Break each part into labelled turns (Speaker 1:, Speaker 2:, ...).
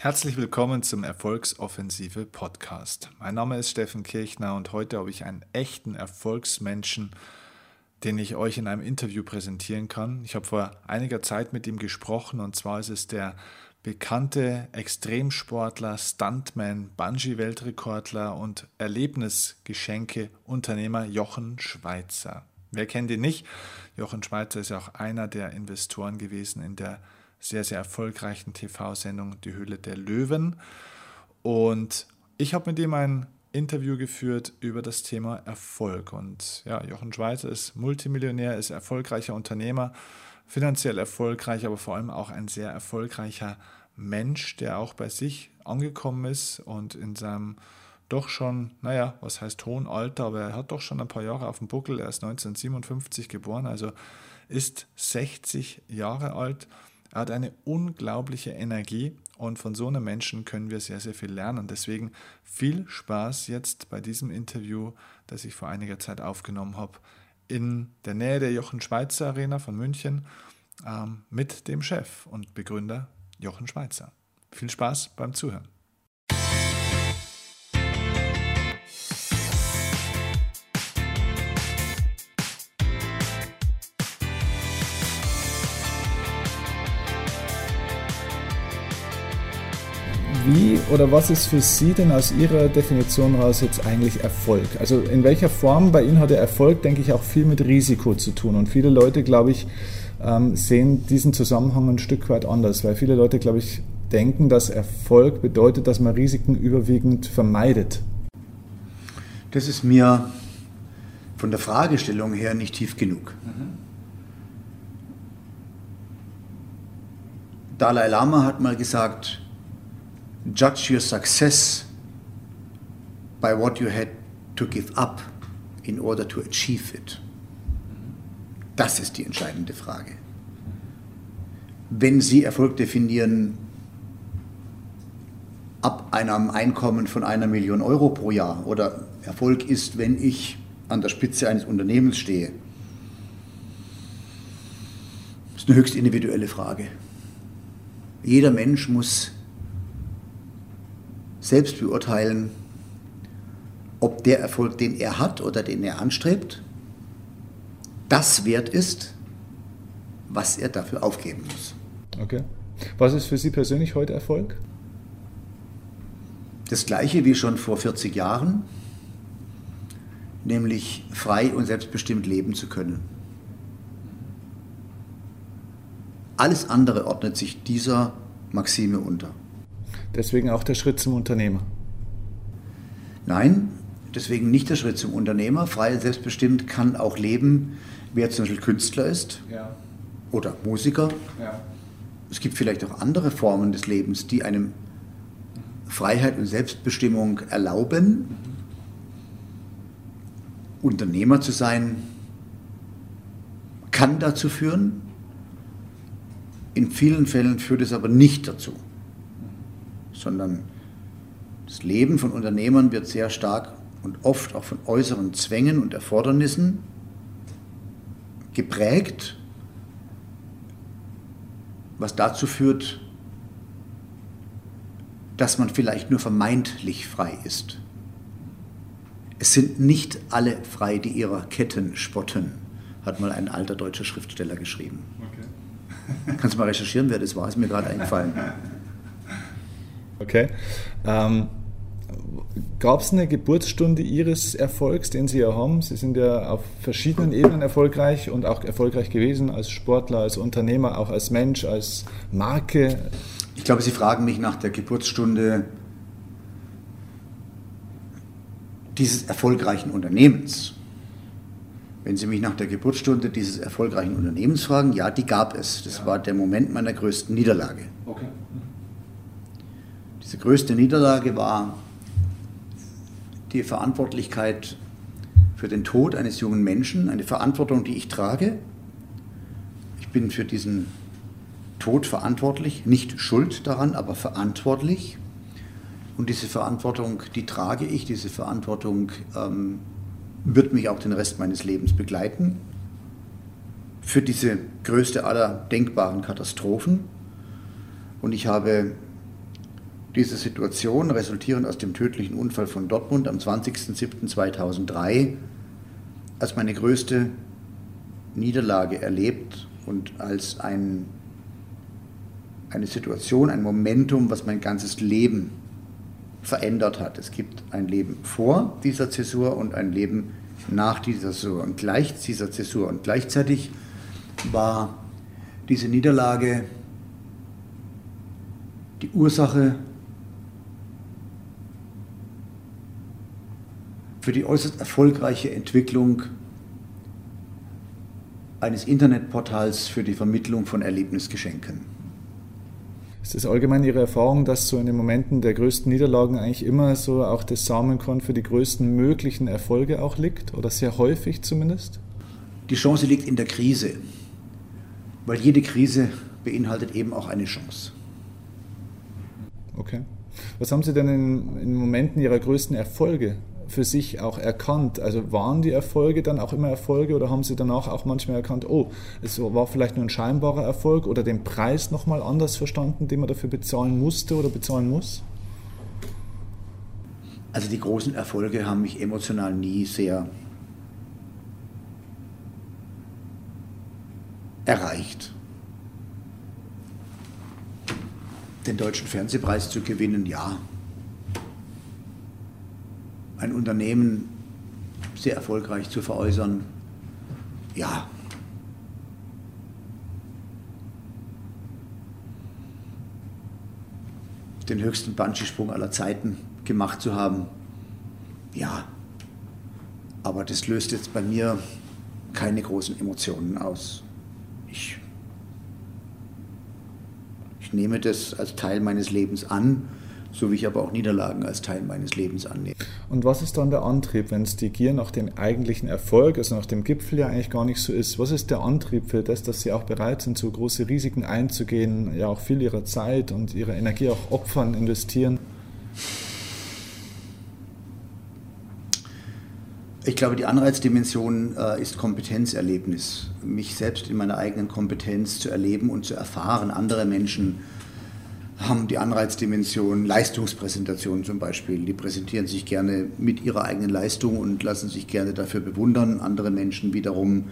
Speaker 1: Herzlich willkommen zum Erfolgsoffensive Podcast. Mein Name ist Steffen Kirchner und heute habe ich einen echten Erfolgsmenschen, den ich euch in einem Interview präsentieren kann. Ich habe vor einiger Zeit mit ihm gesprochen und zwar ist es der bekannte Extremsportler, Stuntman, Bungee-Weltrekordler und Erlebnisgeschenke-Unternehmer Jochen Schweizer. Wer kennt ihn nicht? Jochen Schweizer ist ja auch einer der Investoren gewesen in der sehr, sehr erfolgreichen TV-Sendung Die Höhle der Löwen. Und ich habe mit ihm ein Interview geführt über das Thema Erfolg. Und ja, Jochen Schweizer ist Multimillionär, ist erfolgreicher Unternehmer, finanziell erfolgreich, aber vor allem auch ein sehr erfolgreicher Mensch, der auch bei sich angekommen ist und in seinem doch schon, naja, was heißt hohen Alter, aber er hat doch schon ein paar Jahre auf dem Buckel. Er ist 1957 geboren, also ist 60 Jahre alt er hat eine unglaubliche Energie und von so einem Menschen können wir sehr, sehr viel lernen. Deswegen viel Spaß jetzt bei diesem Interview, das ich vor einiger Zeit aufgenommen habe, in der Nähe der Jochen Schweizer Arena von München ähm, mit dem Chef und Begründer Jochen Schweizer. Viel Spaß beim Zuhören. Oder was ist für Sie denn aus Ihrer Definition heraus jetzt eigentlich Erfolg? Also in welcher Form bei Ihnen hat der Erfolg, denke ich, auch viel mit Risiko zu tun. Und viele Leute, glaube ich, ähm, sehen diesen Zusammenhang ein Stück weit anders, weil viele Leute, glaube ich, denken, dass Erfolg bedeutet, dass man Risiken überwiegend vermeidet.
Speaker 2: Das ist mir von der Fragestellung her nicht tief genug. Mhm. Dalai Lama hat mal gesagt, judge your success by what you had to give up in order to achieve it. Das ist die entscheidende Frage. Wenn Sie Erfolg definieren ab einem Einkommen von einer Million Euro pro Jahr oder Erfolg ist, wenn ich an der Spitze eines Unternehmens stehe, ist eine höchst individuelle Frage. Jeder Mensch muss selbst beurteilen, ob der Erfolg, den er hat oder den er anstrebt, das wert ist, was er dafür aufgeben muss.
Speaker 1: Okay. Was ist für Sie persönlich heute Erfolg?
Speaker 2: Das gleiche wie schon vor 40 Jahren, nämlich frei und selbstbestimmt leben zu können. Alles andere ordnet sich dieser Maxime unter.
Speaker 1: Deswegen auch der Schritt zum Unternehmer.
Speaker 2: Nein, deswegen nicht der Schritt zum Unternehmer. Frei und selbstbestimmt kann auch leben, wer zum Beispiel Künstler ist ja. oder Musiker. Ja. Es gibt vielleicht auch andere Formen des Lebens, die einem Freiheit und Selbstbestimmung erlauben. Mhm. Unternehmer zu sein kann dazu führen. In vielen Fällen führt es aber nicht dazu sondern das Leben von Unternehmern wird sehr stark und oft auch von äußeren Zwängen und Erfordernissen geprägt, was dazu führt, dass man vielleicht nur vermeintlich frei ist. Es sind nicht alle frei, die ihrer Ketten spotten, hat mal ein alter deutscher Schriftsteller geschrieben. Okay. Kannst du mal recherchieren, wer das war? Ist mir gerade eingefallen.
Speaker 1: Okay. Ähm, Gab es eine Geburtsstunde Ihres Erfolgs, den Sie ja haben? Sie sind ja auf verschiedenen Ebenen erfolgreich und auch erfolgreich gewesen als Sportler, als Unternehmer, auch als Mensch, als Marke.
Speaker 2: Ich glaube, Sie fragen mich nach der Geburtsstunde dieses erfolgreichen Unternehmens. Wenn Sie mich nach der Geburtsstunde dieses erfolgreichen Unternehmens fragen, ja, die gab es. Das ja. war der Moment meiner größten Niederlage. Okay. Diese größte Niederlage war die Verantwortlichkeit für den Tod eines jungen Menschen, eine Verantwortung, die ich trage. Ich bin für diesen Tod verantwortlich, nicht schuld daran, aber verantwortlich. Und diese Verantwortung, die trage ich, diese Verantwortung ähm, wird mich auch den Rest meines Lebens begleiten. Für diese größte aller denkbaren Katastrophen. Und ich habe diese Situation, resultierend aus dem tödlichen Unfall von Dortmund am 20.07.2003, als meine größte Niederlage erlebt und als ein, eine Situation, ein Momentum, was mein ganzes Leben verändert hat. Es gibt ein Leben vor dieser Zäsur und ein Leben nach dieser Zäsur und gleich dieser Zäsur. Und gleichzeitig war diese Niederlage die Ursache für die äußerst erfolgreiche Entwicklung eines Internetportals für die Vermittlung von Erlebnisgeschenken.
Speaker 1: Ist es allgemein Ihre Erfahrung, dass so in den Momenten der größten Niederlagen eigentlich immer so auch das Samenkorn für die größten möglichen Erfolge auch liegt? Oder sehr häufig zumindest?
Speaker 2: Die Chance liegt in der Krise, weil jede Krise beinhaltet eben auch eine Chance.
Speaker 1: Okay. Was haben Sie denn in, in Momenten Ihrer größten Erfolge für sich auch erkannt? Also waren die Erfolge dann auch immer Erfolge oder haben Sie danach auch manchmal erkannt, oh, es war vielleicht nur ein scheinbarer Erfolg oder den Preis nochmal anders verstanden, den man dafür bezahlen musste oder bezahlen muss?
Speaker 2: Also die großen Erfolge haben mich emotional nie sehr erreicht. Den deutschen Fernsehpreis zu gewinnen, ja, ein Unternehmen sehr erfolgreich zu veräußern, ja. Den höchsten Bungee-Sprung aller Zeiten gemacht zu haben, ja. Aber das löst jetzt bei mir keine großen Emotionen aus. Ich, ich nehme das als Teil meines Lebens an so wie ich aber auch Niederlagen als Teil meines Lebens annehme.
Speaker 1: Und was ist dann der Antrieb, wenn es die Gier nach dem eigentlichen Erfolg, also nach dem Gipfel ja eigentlich gar nicht so ist? Was ist der Antrieb für das, dass Sie auch bereit sind, so große Risiken einzugehen, ja auch viel Ihrer Zeit und Ihrer Energie auch opfern, investieren?
Speaker 2: Ich glaube, die Anreizdimension äh, ist Kompetenzerlebnis. Mich selbst in meiner eigenen Kompetenz zu erleben und zu erfahren, andere Menschen haben die Anreizdimension, Leistungspräsentationen zum Beispiel. Die präsentieren sich gerne mit ihrer eigenen Leistung und lassen sich gerne dafür bewundern. Andere Menschen wiederum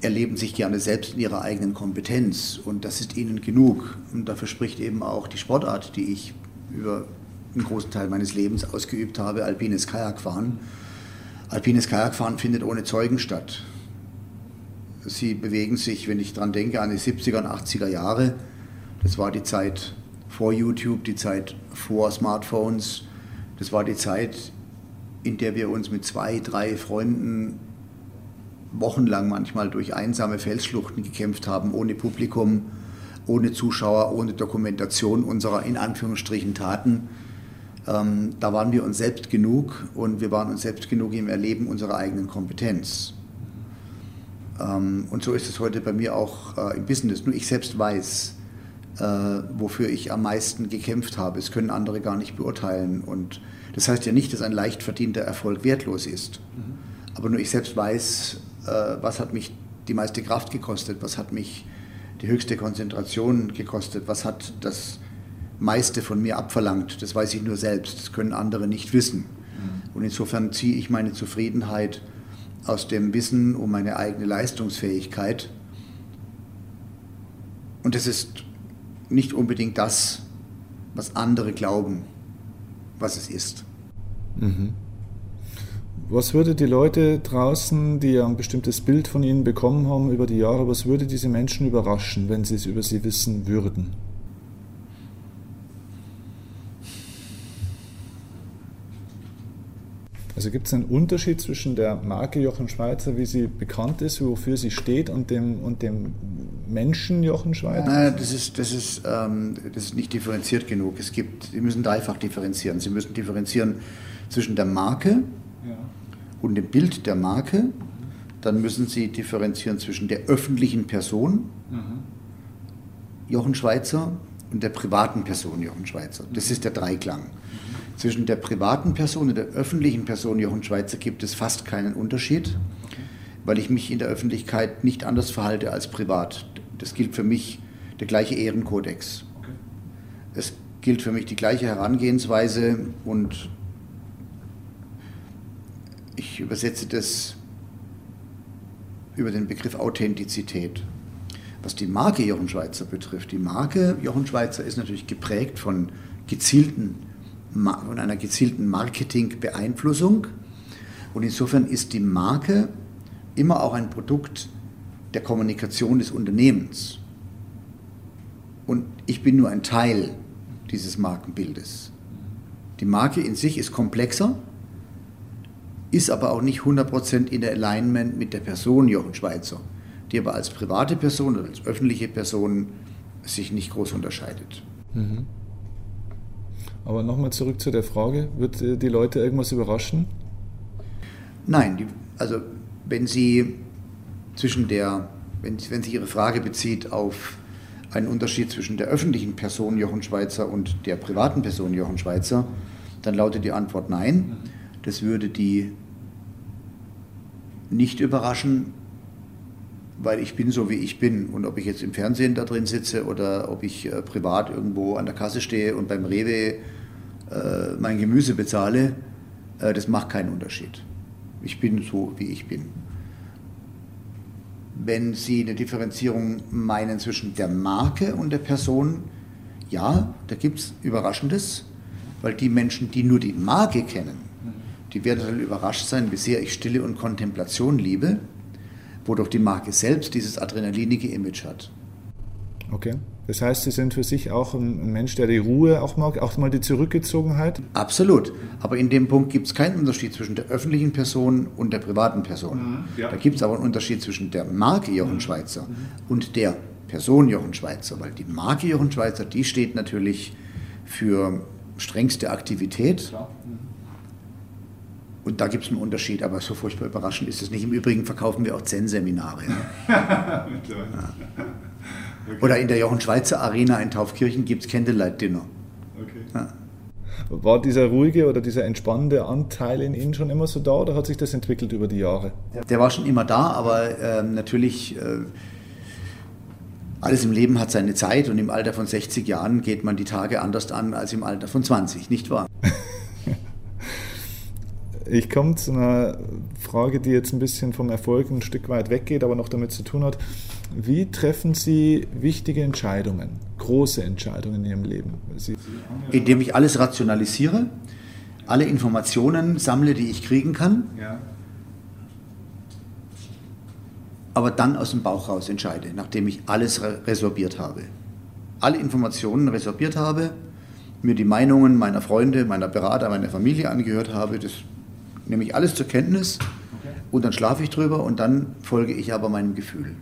Speaker 2: erleben sich gerne selbst in ihrer eigenen Kompetenz und das ist ihnen genug. Und dafür spricht eben auch die Sportart, die ich über einen großen Teil meines Lebens ausgeübt habe, alpines Kajakfahren. Alpines Kajakfahren findet ohne Zeugen statt. Sie bewegen sich, wenn ich daran denke, an die 70er und 80er Jahre, das war die Zeit vor YouTube, die Zeit vor Smartphones. Das war die Zeit, in der wir uns mit zwei, drei Freunden wochenlang manchmal durch einsame Felsschluchten gekämpft haben, ohne Publikum, ohne Zuschauer, ohne Dokumentation unserer in Anführungsstrichen Taten. Ähm, da waren wir uns selbst genug und wir waren uns selbst genug im Erleben unserer eigenen Kompetenz. Ähm, und so ist es heute bei mir auch äh, im Business. Nur ich selbst weiß, äh, wofür ich am meisten gekämpft habe. Es können andere gar nicht beurteilen. Und das heißt ja nicht, dass ein leicht verdienter Erfolg wertlos ist. Mhm. Aber nur ich selbst weiß, äh, was hat mich die meiste Kraft gekostet, was hat mich die höchste Konzentration gekostet, was hat das meiste von mir abverlangt. Das weiß ich nur selbst, das können andere nicht wissen. Mhm. Und insofern ziehe ich meine Zufriedenheit aus dem Wissen um meine eigene Leistungsfähigkeit. Und das ist nicht unbedingt das, was andere glauben, was es ist.
Speaker 1: Mhm. Was würde die Leute draußen, die ein bestimmtes Bild von Ihnen bekommen haben über die Jahre, was würde diese Menschen überraschen, wenn sie es über Sie wissen würden? Also gibt es einen Unterschied zwischen der Marke Jochen Schweizer, wie sie bekannt ist, wofür sie steht, und dem, und dem Menschen Jochen Schweizer?
Speaker 2: Nein, das ist, das, ist, ähm, das ist nicht differenziert genug. Es gibt, Sie müssen dreifach differenzieren. Sie müssen differenzieren zwischen der Marke ja. und dem Bild der Marke. Dann müssen Sie differenzieren zwischen der öffentlichen Person, mhm. Jochen Schweizer, und der privaten Person Jochen Schweizer. Das ist der Dreiklang. Zwischen der privaten Person und der öffentlichen Person Jochen Schweizer gibt es fast keinen Unterschied, weil ich mich in der Öffentlichkeit nicht anders verhalte als privat. Das gilt für mich der gleiche Ehrenkodex. Es gilt für mich die gleiche Herangehensweise und ich übersetze das über den Begriff Authentizität. Was die Marke Jochen Schweizer betrifft, die Marke Jochen Schweizer ist natürlich geprägt von gezielten, von einer gezielten Marketingbeeinflussung und insofern ist die Marke immer auch ein Produkt der Kommunikation des Unternehmens. Und ich bin nur ein Teil dieses Markenbildes. Die Marke in sich ist komplexer, ist aber auch nicht 100% in der Alignment mit der Person Jochen Schweizer, die aber als private Person oder als öffentliche Person sich nicht groß unterscheidet. Mhm.
Speaker 1: Aber nochmal zurück zu der Frage, wird äh, die Leute irgendwas überraschen?
Speaker 2: Nein, die, also wenn Sie zwischen der, wenn, wenn sich Ihre Frage bezieht auf einen Unterschied zwischen der öffentlichen Person Jochen Schweizer und der privaten Person Jochen Schweizer, dann lautet die Antwort nein. Das würde die nicht überraschen, weil ich bin so, wie ich bin. Und ob ich jetzt im Fernsehen da drin sitze oder ob ich äh, privat irgendwo an der Kasse stehe und beim Rewe äh, mein Gemüse bezahle, äh, das macht keinen Unterschied. Ich bin so, wie ich bin wenn Sie eine Differenzierung meinen zwischen der Marke und der Person, ja, da gibt es Überraschendes, weil die Menschen, die nur die Marke kennen, die werden dann überrascht sein, wie sehr ich Stille und Kontemplation liebe, wodurch die Marke selbst dieses adrenalinige Image hat.
Speaker 1: Okay. Das heißt, Sie sind für sich auch ein Mensch, der die Ruhe auch mag, auch mal die Zurückgezogenheit?
Speaker 2: Absolut. Aber in dem Punkt gibt es keinen Unterschied zwischen der öffentlichen Person und der privaten Person. Mhm, ja. Da gibt es aber einen Unterschied zwischen der Marke Jochen mhm. Schweizer mhm. und der Person Jochen Schweizer. Weil die Marke Jochen Schweizer, die steht natürlich für strengste Aktivität. Mhm. Und da gibt es einen Unterschied, aber so furchtbar überraschend ist es nicht. Im Übrigen verkaufen wir auch Zen-Seminare. Ja. Okay. Oder in der Jochen Schweizer Arena in Taufkirchen gibt es Candlelight Dinner. Okay. Ja.
Speaker 1: War dieser ruhige oder dieser entspannende Anteil in Ihnen schon immer so da oder hat sich das entwickelt über die Jahre?
Speaker 2: Der war schon immer da, aber äh, natürlich, äh, alles im Leben hat seine Zeit und im Alter von 60 Jahren geht man die Tage anders an als im Alter von 20, nicht wahr?
Speaker 1: Ich komme zu einer Frage, die jetzt ein bisschen vom Erfolg ein Stück weit weggeht, aber noch damit zu tun hat. Wie treffen Sie wichtige Entscheidungen, große Entscheidungen in Ihrem Leben?
Speaker 2: Sie Indem ich alles rationalisiere, alle Informationen sammle, die ich kriegen kann, ja. aber dann aus dem Bauch raus entscheide, nachdem ich alles resorbiert habe. Alle Informationen resorbiert habe, mir die Meinungen meiner Freunde, meiner Berater, meiner Familie angehört habe, das nehme ich alles zur Kenntnis und dann schlafe ich drüber und dann folge ich aber meinem Gefühl.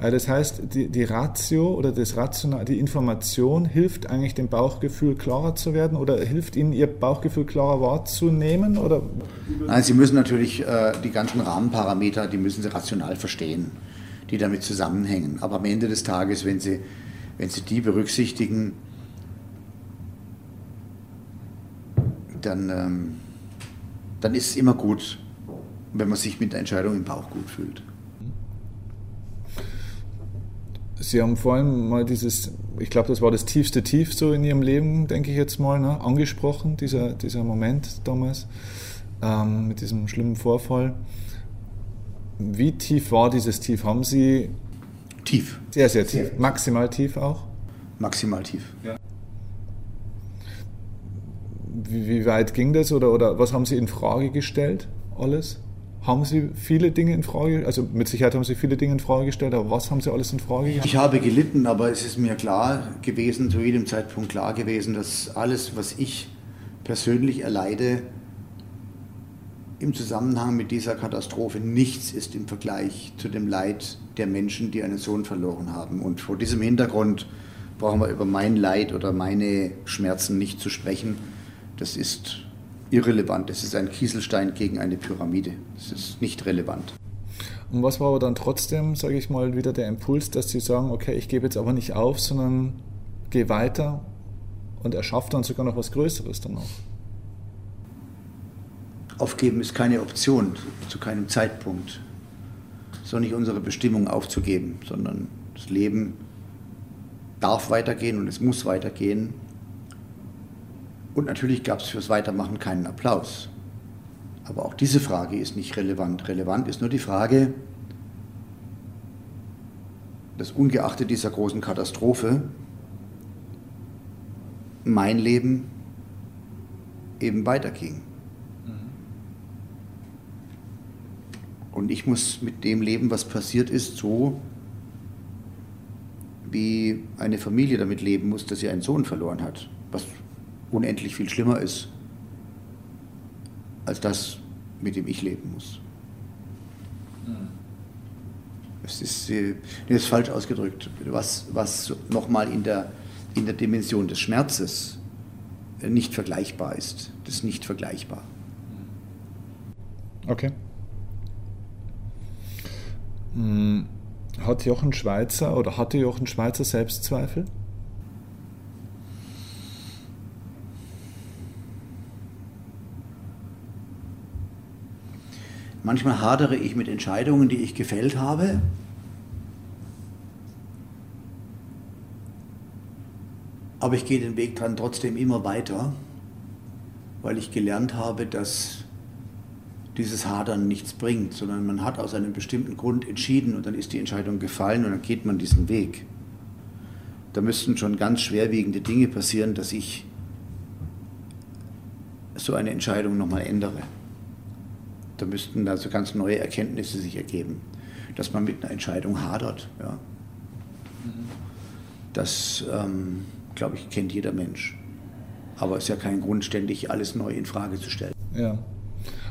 Speaker 1: Also das heißt, die, die Ratio oder das Rational, die Information hilft eigentlich dem Bauchgefühl klarer zu werden oder hilft Ihnen Ihr Bauchgefühl klarer wahrzunehmen? Oder?
Speaker 2: Nein, Sie müssen natürlich äh, die ganzen Rahmenparameter, die müssen Sie rational verstehen, die damit zusammenhängen. Aber am Ende des Tages, wenn Sie, wenn Sie die berücksichtigen, dann, ähm, dann ist es immer gut, wenn man sich mit der Entscheidung im Bauch gut fühlt.
Speaker 1: Sie haben vorhin mal dieses, ich glaube, das war das tiefste Tief so in Ihrem Leben, denke ich jetzt mal, ne, angesprochen, dieser, dieser Moment damals ähm, mit diesem schlimmen Vorfall. Wie tief war dieses Tief? Haben Sie.
Speaker 2: Tief.
Speaker 1: Sehr, sehr tief. Sehr. Maximal tief auch?
Speaker 2: Maximal tief. Ja.
Speaker 1: Wie, wie weit ging das oder, oder was haben Sie in Frage gestellt? Alles? haben Sie viele Dinge in Frage, also mit Sicherheit haben Sie viele Dinge in Frage gestellt, aber was haben Sie alles in Frage gestellt?
Speaker 2: Ich habe gelitten, aber es ist mir klar gewesen, zu jedem Zeitpunkt klar gewesen, dass alles, was ich persönlich erleide, im Zusammenhang mit dieser Katastrophe nichts ist im Vergleich zu dem Leid der Menschen, die einen Sohn verloren haben. Und vor diesem Hintergrund brauchen wir über mein Leid oder meine Schmerzen nicht zu sprechen. Das ist irrelevant. Es ist ein Kieselstein gegen eine Pyramide. Es ist nicht relevant.
Speaker 1: Und was war aber dann trotzdem, sage ich mal, wieder der Impuls, dass Sie sagen, okay, ich gebe jetzt aber nicht auf, sondern gehe weiter und erschaffe dann sogar noch was Größeres dann auch?
Speaker 2: Aufgeben ist keine Option, zu keinem Zeitpunkt. Es ist nicht unsere Bestimmung aufzugeben, sondern das Leben darf weitergehen und es muss weitergehen. Und natürlich gab es fürs Weitermachen keinen Applaus. Aber auch diese Frage ist nicht relevant. Relevant ist nur die Frage, dass ungeachtet dieser großen Katastrophe mein Leben eben weiterging. Und ich muss mit dem leben, was passiert ist, so wie eine Familie damit leben muss, dass sie einen Sohn verloren hat, was unendlich viel schlimmer ist als das, mit dem ich leben muss. Es ist, äh, ist falsch ausgedrückt. Was, was nochmal in der, in der Dimension des Schmerzes nicht vergleichbar ist. Das ist nicht vergleichbar.
Speaker 1: Okay. Hm, hat Jochen Schweizer oder hatte Jochen Schweizer Selbstzweifel?
Speaker 2: Manchmal hadere ich mit Entscheidungen, die ich gefällt habe. Aber ich gehe den Weg dann trotzdem immer weiter, weil ich gelernt habe, dass dieses Hadern nichts bringt, sondern man hat aus einem bestimmten Grund entschieden und dann ist die Entscheidung gefallen und dann geht man diesen Weg. Da müssten schon ganz schwerwiegende Dinge passieren, dass ich so eine Entscheidung nochmal ändere. Da müssten also ganz neue Erkenntnisse sich ergeben, dass man mit einer Entscheidung hadert. Ja. Das, ähm, glaube ich, kennt jeder Mensch. Aber es ist ja kein Grund, ständig alles neu in Frage zu stellen.
Speaker 1: Ja.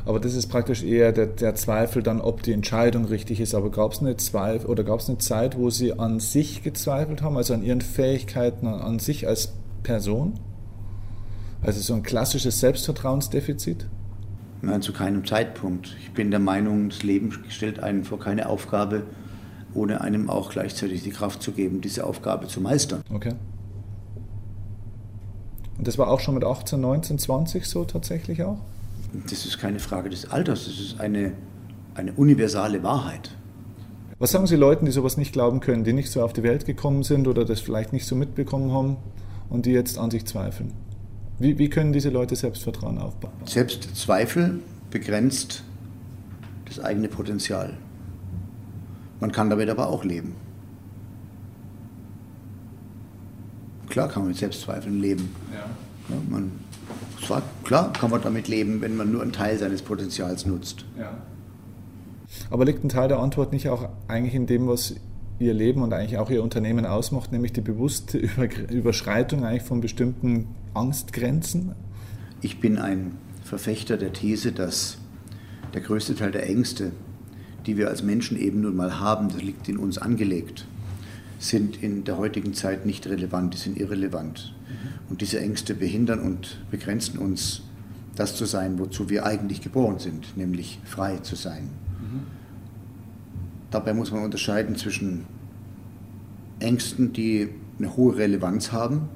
Speaker 1: Aber das ist praktisch eher der, der Zweifel dann, ob die Entscheidung richtig ist. Aber gab es eine Zweifel oder gab es eine Zeit, wo Sie an sich gezweifelt haben, also an Ihren Fähigkeiten, an, an sich als Person? Also so ein klassisches Selbstvertrauensdefizit?
Speaker 2: Nein, zu keinem Zeitpunkt. Ich bin der Meinung, das Leben stellt einen vor keine Aufgabe, ohne einem auch gleichzeitig die Kraft zu geben, diese Aufgabe zu meistern.
Speaker 1: Okay. Und das war auch schon mit 18, 19, 20 so tatsächlich auch?
Speaker 2: Das ist keine Frage des Alters, das ist eine, eine universale Wahrheit.
Speaker 1: Was sagen Sie Leuten, die sowas nicht glauben können, die nicht so auf die Welt gekommen sind oder das vielleicht nicht so mitbekommen haben und die jetzt an sich zweifeln? Wie, wie können diese Leute Selbstvertrauen aufbauen?
Speaker 2: Selbstzweifel begrenzt das eigene Potenzial. Man kann damit aber auch leben. Klar kann man mit Selbstzweifeln leben. Ja. Ja, man, zwar, klar kann man damit leben, wenn man nur einen Teil seines Potenzials nutzt. Ja.
Speaker 1: Aber liegt ein Teil der Antwort nicht auch eigentlich in dem, was ihr Leben und eigentlich auch ihr Unternehmen ausmacht, nämlich die bewusste Überschreitung eigentlich von bestimmten Angstgrenzen?
Speaker 2: Ich bin ein Verfechter der These, dass der größte Teil der Ängste, die wir als Menschen eben nun mal haben, das liegt in uns angelegt, sind in der heutigen Zeit nicht relevant, die sind irrelevant. Mhm. Und diese Ängste behindern und begrenzen uns, das zu sein, wozu wir eigentlich geboren sind, nämlich frei zu sein. Dabei muss man unterscheiden zwischen Ängsten, die eine hohe Relevanz haben.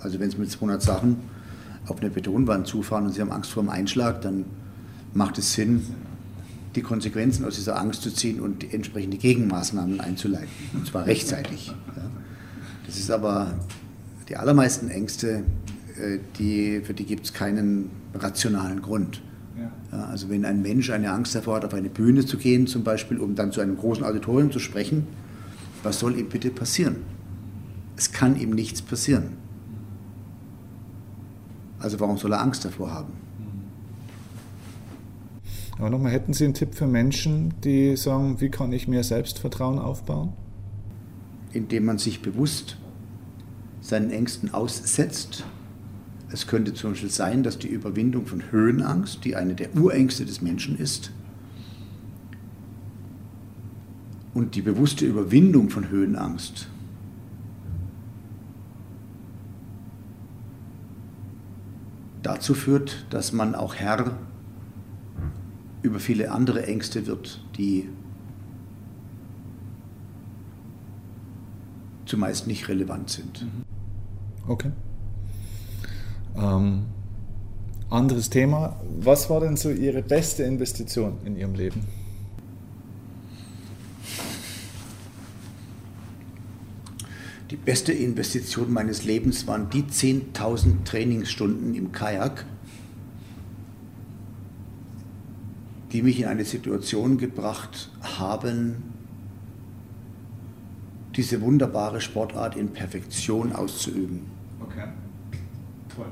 Speaker 2: Also wenn Sie mit 200 Sachen auf eine Betonwand zufahren und Sie haben Angst vor dem Einschlag, dann macht es Sinn, die Konsequenzen aus dieser Angst zu ziehen und entsprechende Gegenmaßnahmen einzuleiten. Und zwar rechtzeitig. Das ist aber die allermeisten Ängste, äh, die, für die gibt es keinen rationalen Grund. Ja, also wenn ein Mensch eine Angst davor hat, auf eine Bühne zu gehen, zum Beispiel, um dann zu einem großen Auditorium zu sprechen, was soll ihm bitte passieren? Es kann ihm nichts passieren. Also warum soll er Angst davor haben?
Speaker 1: Aber nochmal, hätten Sie einen Tipp für Menschen, die sagen, wie kann ich mehr Selbstvertrauen aufbauen?
Speaker 2: Indem man sich bewusst seinen Ängsten aussetzt es könnte zum Beispiel sein, dass die Überwindung von Höhenangst, die eine der Urängste des Menschen ist, und die bewusste Überwindung von Höhenangst dazu führt, dass man auch Herr über viele andere Ängste wird, die zumeist nicht relevant sind.
Speaker 1: Okay. Ähm, anderes Thema. Was war denn so Ihre beste Investition in Ihrem Leben?
Speaker 2: Die beste Investition meines Lebens waren die 10.000 Trainingsstunden im Kajak, die mich in eine Situation gebracht haben, diese wunderbare Sportart in Perfektion auszuüben. Okay. Toll.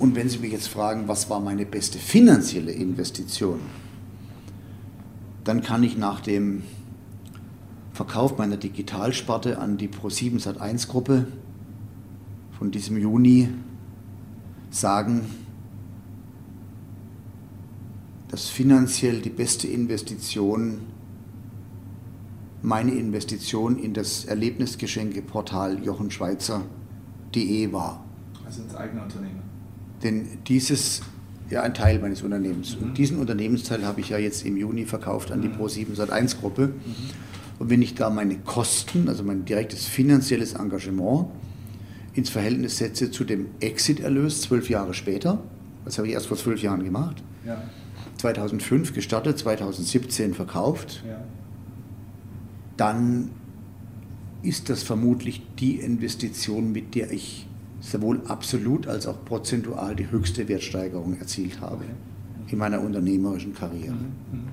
Speaker 2: Und wenn Sie mich jetzt fragen, was war meine beste finanzielle Investition, dann kann ich nach dem Verkauf meiner Digitalsparte an die Pro7 Sat1 Gruppe von diesem Juni sagen, dass finanziell die beste Investition meine Investition in das Erlebnisgeschenkeportal jochenschweizer.de war.
Speaker 1: Also ins eigene Unternehmen.
Speaker 2: Denn dieses, ja, ein Teil meines Unternehmens. Mhm. Und diesen Unternehmensteil habe ich ja jetzt im Juni verkauft an die mhm. Pro7 Sat1 Gruppe. Mhm. Und wenn ich da meine Kosten, also mein direktes finanzielles Engagement, ins Verhältnis setze zu dem Exit-Erlös zwölf Jahre später, das habe ich erst vor zwölf Jahren gemacht, ja. 2005 gestartet, 2017 verkauft, ja dann ist das vermutlich die Investition, mit der ich sowohl absolut als auch prozentual die höchste Wertsteigerung erzielt habe in meiner unternehmerischen Karriere. Mhm, mhm,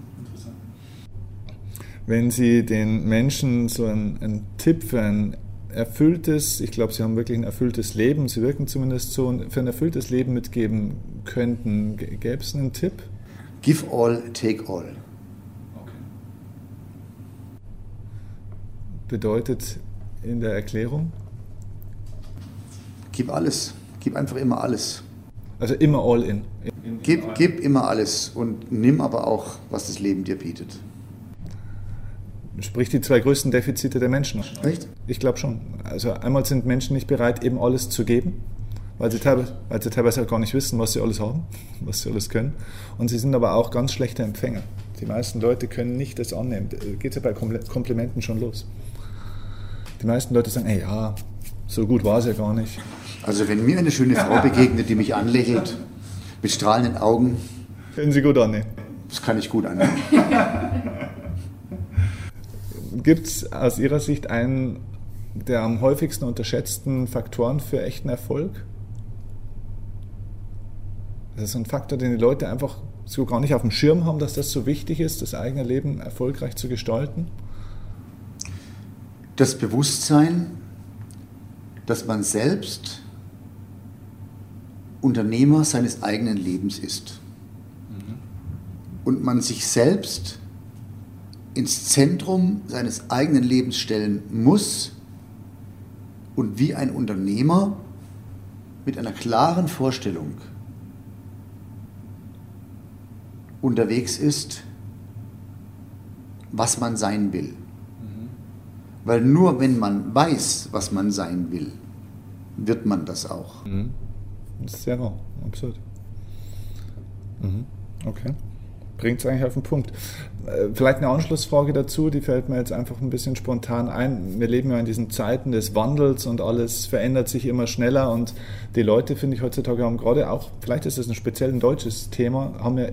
Speaker 1: Wenn Sie den Menschen so einen, einen Tipp für ein erfülltes, ich glaube, Sie haben wirklich ein erfülltes Leben, Sie wirken zumindest so, für ein erfülltes Leben mitgeben könnten, gäbe es einen Tipp?
Speaker 2: Give all, take all.
Speaker 1: bedeutet in der Erklärung?
Speaker 2: Gib alles. Gib einfach immer alles.
Speaker 1: Also immer all in.
Speaker 2: Gib, gib immer alles und nimm aber auch, was das Leben dir bietet.
Speaker 1: Sprich die zwei größten Defizite der Menschen.
Speaker 2: Echt?
Speaker 1: Ich glaube schon. Also einmal sind Menschen nicht bereit, eben alles zu geben, weil sie, teilweise, weil sie teilweise auch gar nicht wissen, was sie alles haben, was sie alles können. Und sie sind aber auch ganz schlechte Empfänger. Die meisten Leute können nicht das annehmen. Geht ja bei Komplimenten schon los die meisten Leute sagen, ey, ja, so gut war es ja gar nicht.
Speaker 2: Also wenn mir eine schöne Frau begegnet, die mich anlächelt, mit strahlenden Augen.
Speaker 1: Können Sie gut annehmen.
Speaker 2: Das kann ich gut annehmen.
Speaker 1: Gibt es aus Ihrer Sicht einen der am häufigsten unterschätzten Faktoren für echten Erfolg? Das ist ein Faktor, den die Leute einfach so gar nicht auf dem Schirm haben, dass das so wichtig ist, das eigene Leben erfolgreich zu gestalten
Speaker 2: das Bewusstsein, dass man selbst Unternehmer seines eigenen Lebens ist und man sich selbst ins Zentrum seines eigenen Lebens stellen muss und wie ein Unternehmer mit einer klaren Vorstellung unterwegs ist, was man sein will. Weil nur wenn man weiß, was man sein will, wird man das auch.
Speaker 1: Mhm. Das ist sehr wahr, absolut. Mhm. Okay. Bringt es eigentlich auf den Punkt. Äh, vielleicht eine Anschlussfrage dazu, die fällt mir jetzt einfach ein bisschen spontan ein. Wir leben ja in diesen Zeiten des Wandels und alles verändert sich immer schneller und die Leute, finde ich, heutzutage haben gerade auch, vielleicht ist das ein speziell ein deutsches Thema, haben ja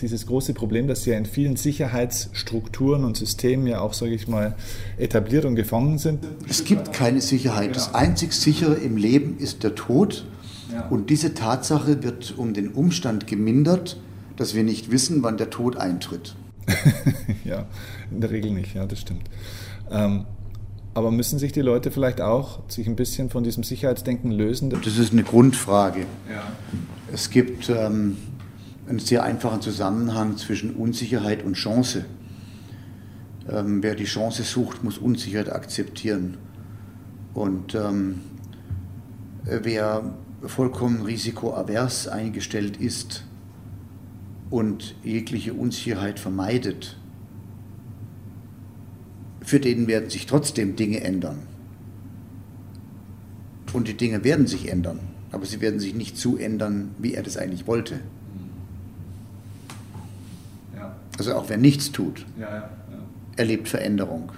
Speaker 1: dieses große Problem, dass sie ja in vielen Sicherheitsstrukturen und Systemen ja auch, sage ich mal, etabliert und gefangen sind.
Speaker 2: Es gibt keine Sicherheit. Das einzig sichere im Leben ist der Tod. Und diese Tatsache wird um den Umstand gemindert, dass wir nicht wissen, wann der Tod eintritt.
Speaker 1: ja, in der Regel nicht, ja, das stimmt. Ähm, aber müssen sich die Leute vielleicht auch sich ein bisschen von diesem Sicherheitsdenken lösen?
Speaker 2: Das ist eine Grundfrage. Ja. Es gibt ähm, einen sehr einfachen Zusammenhang zwischen Unsicherheit und Chance. Ähm, wer die Chance sucht, muss Unsicherheit akzeptieren. Und ähm, wer vollkommen risikoavers eingestellt ist und jegliche Unsicherheit vermeidet, für den werden sich trotzdem Dinge ändern. Und die Dinge werden sich ändern, aber sie werden sich nicht so ändern, wie er das eigentlich wollte. Also auch wer nichts tut, ja, ja, ja. erlebt Veränderung.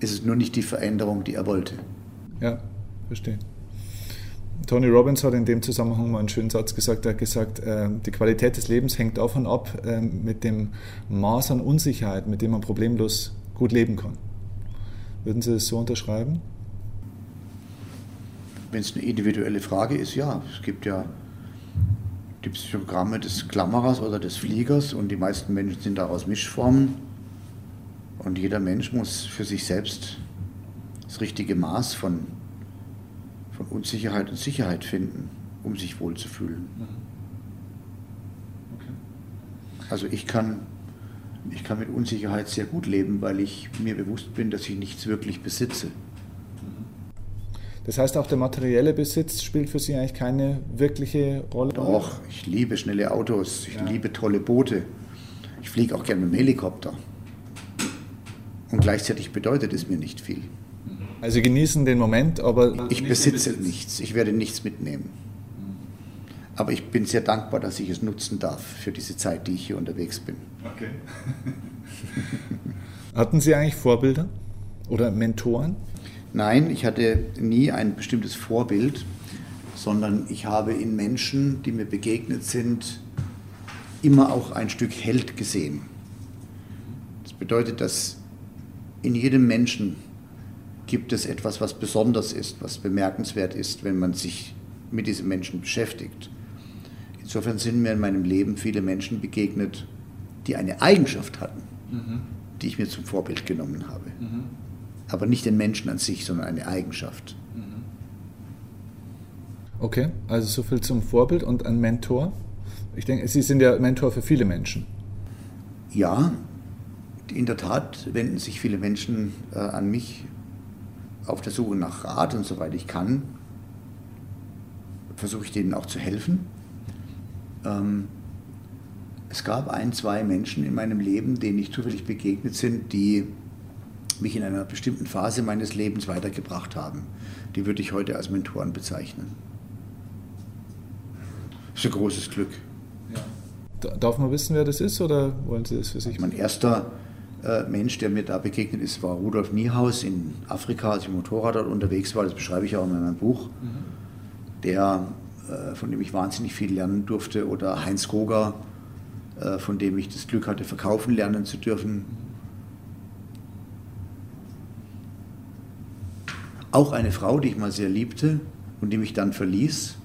Speaker 2: Es ist nur nicht die Veränderung, die er wollte.
Speaker 1: Ja, verstehe. Tony Robbins hat in dem Zusammenhang mal einen schönen Satz gesagt. Er hat gesagt, äh, die Qualität des Lebens hängt davon ab, äh, mit dem Maß an Unsicherheit, mit dem man problemlos gut leben kann. Würden Sie das so unterschreiben?
Speaker 2: Wenn es eine individuelle Frage ist, ja. Es gibt ja die Psychogramme des Klammerers oder des Fliegers und die meisten Menschen sind daraus Mischformen. Und jeder Mensch muss für sich selbst das richtige Maß von, von Unsicherheit und Sicherheit finden, um sich wohlzufühlen. Mhm. Okay. Also ich kann ich kann mit Unsicherheit sehr gut leben, weil ich mir bewusst bin, dass ich nichts wirklich besitze.
Speaker 1: Das heißt, auch der materielle Besitz spielt für Sie eigentlich keine wirkliche Rolle?
Speaker 2: Doch, ich liebe schnelle Autos, ich ja. liebe tolle Boote. Ich fliege auch gerne mit dem Helikopter. Und gleichzeitig bedeutet es mir nicht viel.
Speaker 1: Also genießen den Moment, aber.
Speaker 2: Ich besitze nichts, ich werde nichts mitnehmen. Aber ich bin sehr dankbar, dass ich es nutzen darf für diese Zeit, die ich hier unterwegs bin. Okay.
Speaker 1: Hatten Sie eigentlich Vorbilder oder Mentoren?
Speaker 2: Nein, ich hatte nie ein bestimmtes Vorbild, sondern ich habe in Menschen, die mir begegnet sind, immer auch ein Stück Held gesehen. Das bedeutet, dass in jedem Menschen gibt es etwas, was besonders ist, was bemerkenswert ist, wenn man sich mit diesem Menschen beschäftigt. Insofern sind mir in meinem Leben viele Menschen begegnet, die eine Eigenschaft hatten, mhm. die ich mir zum Vorbild genommen habe. Mhm. Aber nicht den Menschen an sich, sondern eine Eigenschaft. Mhm.
Speaker 1: Okay, also so viel zum Vorbild und ein Mentor. Ich denke, Sie sind ja Mentor für viele Menschen.
Speaker 2: Ja, in der Tat wenden sich viele Menschen äh, an mich auf der Suche nach Rat und soweit ich kann, versuche ich denen auch zu helfen. Ähm, es gab ein, zwei Menschen in meinem Leben, denen ich zufällig begegnet sind, die mich in einer bestimmten Phase meines Lebens weitergebracht haben. Die würde ich heute als Mentoren bezeichnen. Das ist ein großes Glück.
Speaker 1: Ja. Darf man wissen, wer das ist oder wollen Sie das für sich?
Speaker 2: Mein erster Mensch, der mir da begegnet ist, war Rudolf Niehaus in Afrika, als ich Motorrad dort unterwegs war. Das beschreibe ich auch in meinem Buch. Mhm. Der äh, von dem ich wahnsinnig viel lernen durfte, oder Heinz Roger, äh, von dem ich das Glück hatte, verkaufen lernen zu dürfen. Auch eine Frau, die ich mal sehr liebte und die mich dann verließ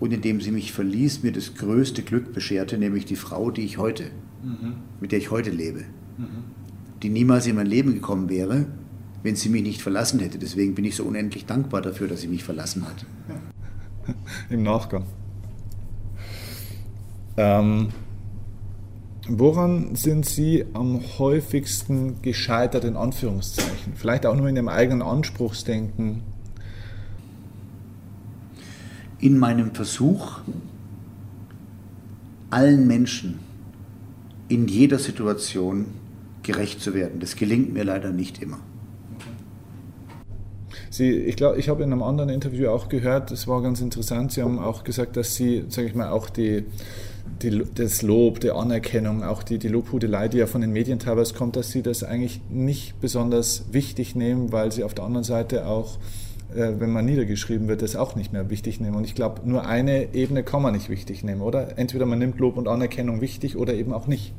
Speaker 2: und indem sie mich verließ, mir das größte Glück bescherte, nämlich die Frau, die ich heute, mhm. mit der ich heute lebe. Die niemals in mein Leben gekommen wäre, wenn sie mich nicht verlassen hätte. Deswegen bin ich so unendlich dankbar dafür, dass sie mich verlassen hat.
Speaker 1: im Nachgang. Ähm, woran sind Sie am häufigsten gescheitert, in Anführungszeichen? Vielleicht auch nur in dem eigenen Anspruchsdenken?
Speaker 2: In meinem Versuch, allen Menschen in jeder Situation gerecht zu werden. Das gelingt mir leider nicht immer.
Speaker 1: Sie, ich glaube, ich habe in einem anderen Interview auch gehört, das war ganz interessant, Sie haben auch gesagt, dass Sie, sage ich mal, auch die, die, das Lob, die Anerkennung, auch die, die Lobhudelei, die ja von den Medien teilweise kommt, dass Sie das eigentlich nicht besonders wichtig nehmen, weil Sie auf der anderen Seite auch äh, wenn man niedergeschrieben wird, das auch nicht mehr wichtig nehmen. Und ich glaube, nur eine Ebene kann man nicht wichtig nehmen, oder? Entweder man nimmt Lob und Anerkennung wichtig oder eben auch nicht.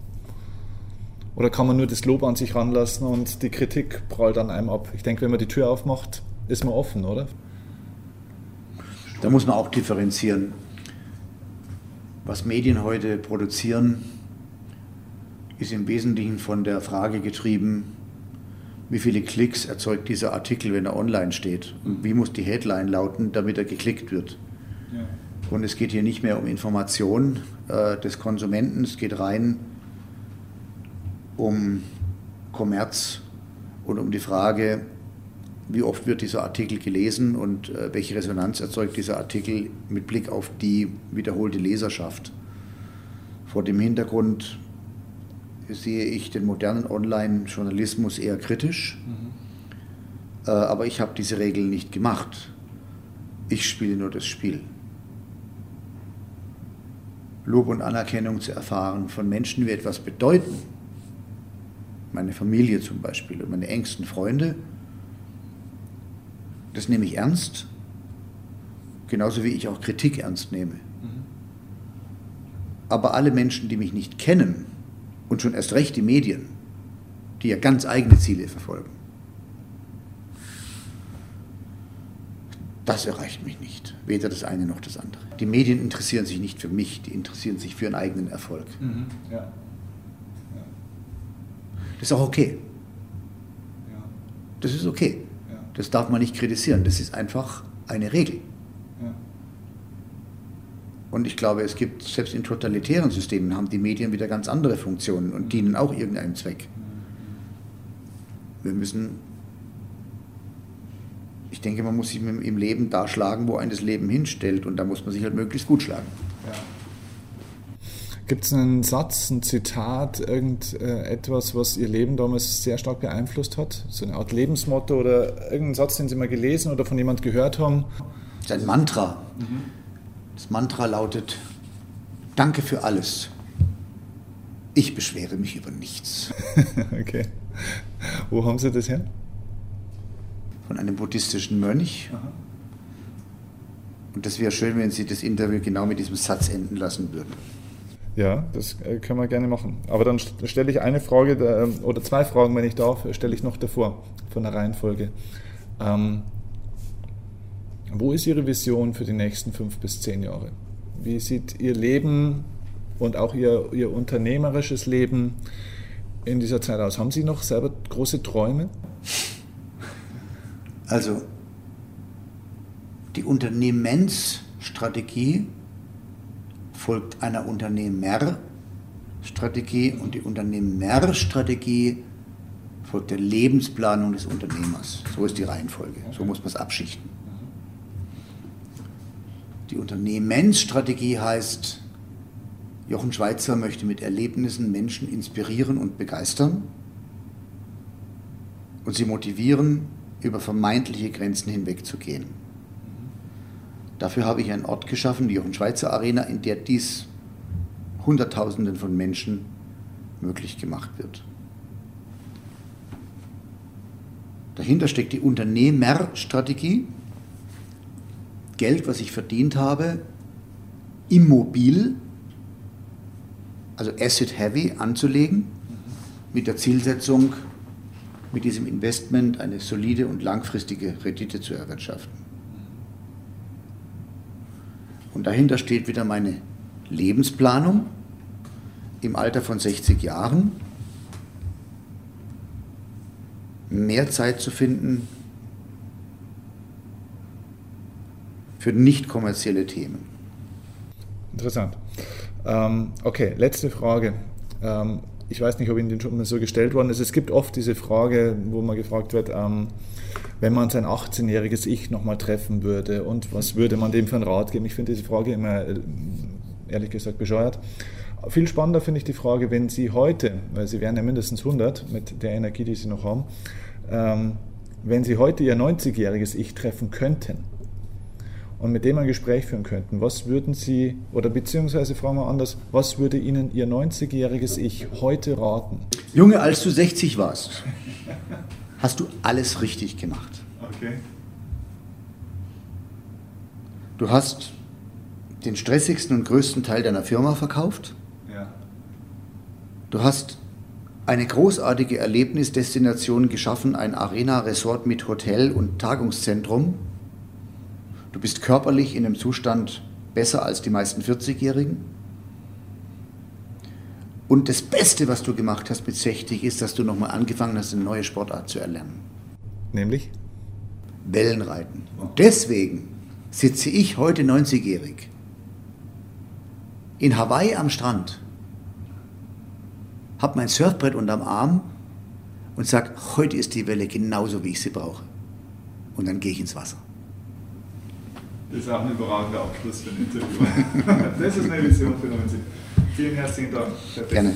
Speaker 1: Oder kann man nur das Lob an sich ranlassen und die Kritik prallt an einem ab? Ich denke, wenn man die Tür aufmacht, ist man offen, oder?
Speaker 2: Da muss man auch differenzieren. Was Medien heute produzieren, ist im Wesentlichen von der Frage getrieben, wie viele Klicks erzeugt dieser Artikel, wenn er online steht? Und wie muss die Headline lauten, damit er geklickt wird? Ja. Und es geht hier nicht mehr um Information äh, des Konsumenten, es geht rein um Kommerz und um die Frage, wie oft wird dieser Artikel gelesen und äh, welche Resonanz erzeugt dieser Artikel mit Blick auf die wiederholte Leserschaft. Vor dem Hintergrund sehe ich den modernen Online-Journalismus eher kritisch, mhm. äh, aber ich habe diese Regeln nicht gemacht. Ich spiele nur das Spiel. Lob und Anerkennung zu erfahren von Menschen, die etwas bedeuten, meine Familie zum Beispiel und meine engsten Freunde, das nehme ich ernst, genauso wie ich auch Kritik ernst nehme. Mhm. Aber alle Menschen, die mich nicht kennen und schon erst recht die Medien, die ja ganz eigene Ziele verfolgen, das erreicht mich nicht. Weder das eine noch das andere. Die Medien interessieren sich nicht für mich, die interessieren sich für ihren eigenen Erfolg. Mhm, ja. Ja. Das ist auch okay. Ja. Das ist okay. Das darf man nicht kritisieren. Das ist einfach eine Regel. Und ich glaube, es gibt, selbst in totalitären Systemen haben die Medien wieder ganz andere Funktionen und dienen auch irgendeinem Zweck. Wir müssen, ich denke, man muss sich im Leben da schlagen, wo ein das Leben hinstellt und da muss man sich halt möglichst gut schlagen.
Speaker 1: Gibt es einen Satz, ein Zitat, irgendetwas, was Ihr Leben damals sehr stark beeinflusst hat? So eine Art Lebensmotto oder irgendeinen Satz, den Sie mal gelesen oder von jemand gehört haben?
Speaker 2: Das ist ein Mantra. Mhm. Das Mantra lautet, danke für alles. Ich beschwere mich über nichts.
Speaker 1: okay. Wo haben Sie das her?
Speaker 2: Von einem buddhistischen Mönch. Aha. Und das wäre schön, wenn Sie das Interview genau mit diesem Satz enden lassen würden.
Speaker 1: Ja, das äh, können wir gerne machen. Aber dann stelle ich eine Frage ähm, oder zwei Fragen, wenn ich darf, stelle ich noch davor von der Reihenfolge. Ähm, wo ist Ihre Vision für die nächsten fünf bis zehn Jahre? Wie sieht Ihr Leben und auch Ihr, Ihr unternehmerisches Leben in dieser Zeit aus? Haben Sie noch selber große Träume?
Speaker 2: Also, die Unternehmensstrategie folgt einer Unternehmerstrategie und die Unternehmerstrategie folgt der Lebensplanung des Unternehmers. So ist die Reihenfolge. So muss man es abschichten. Die Unternehmensstrategie heißt, Jochen Schweizer möchte mit Erlebnissen Menschen inspirieren und begeistern und sie motivieren, über vermeintliche Grenzen hinwegzugehen. Dafür habe ich einen Ort geschaffen, die Jochen Schweizer Arena, in der dies Hunderttausenden von Menschen möglich gemacht wird. Dahinter steckt die Unternehmerstrategie, Geld, was ich verdient habe, immobil, also asset heavy, anzulegen, mit der Zielsetzung, mit diesem Investment eine solide und langfristige Rendite zu erwirtschaften. Und dahinter steht wieder meine Lebensplanung im Alter von 60 Jahren, mehr Zeit zu finden für nicht kommerzielle Themen.
Speaker 1: Interessant. Ähm, okay, letzte Frage. Ähm, ich weiß nicht, ob Ihnen schon mal so gestellt worden ist. Es gibt oft diese Frage, wo man gefragt wird, ähm, wenn man sein 18-jähriges Ich nochmal treffen würde und was würde man dem für einen Rat geben? Ich finde diese Frage immer, äh, ehrlich gesagt, bescheuert. Viel spannender finde ich die Frage, wenn Sie heute, weil Sie wären ja mindestens 100 mit der Energie, die Sie noch haben, ähm, wenn Sie heute Ihr 90-jähriges Ich treffen könnten, und mit dem ein Gespräch führen könnten, was würden Sie, oder beziehungsweise fragen wir anders, was würde Ihnen Ihr 90-jähriges Ich heute raten?
Speaker 2: Junge, als du 60 warst, hast du alles richtig gemacht. Okay. Du hast den stressigsten und größten Teil deiner Firma verkauft. Ja. Du hast eine großartige Erlebnisdestination geschaffen, ein Arena-Resort mit Hotel und Tagungszentrum Du bist körperlich in einem Zustand besser als die meisten 40-Jährigen. Und das Beste, was du gemacht hast mit 60, ist, dass du nochmal angefangen hast, eine neue Sportart zu erlernen.
Speaker 1: Nämlich?
Speaker 2: Wellenreiten. Und deswegen sitze ich heute 90-jährig in Hawaii am Strand, habe mein Surfbrett unterm Arm und sage, heute ist die Welle genauso, wie ich sie brauche. Und dann gehe ich ins Wasser.
Speaker 1: Das ist auch ein überragender Abschluss für ein Interview. das ist eine Vision für 90. Tiene
Speaker 2: Tiene.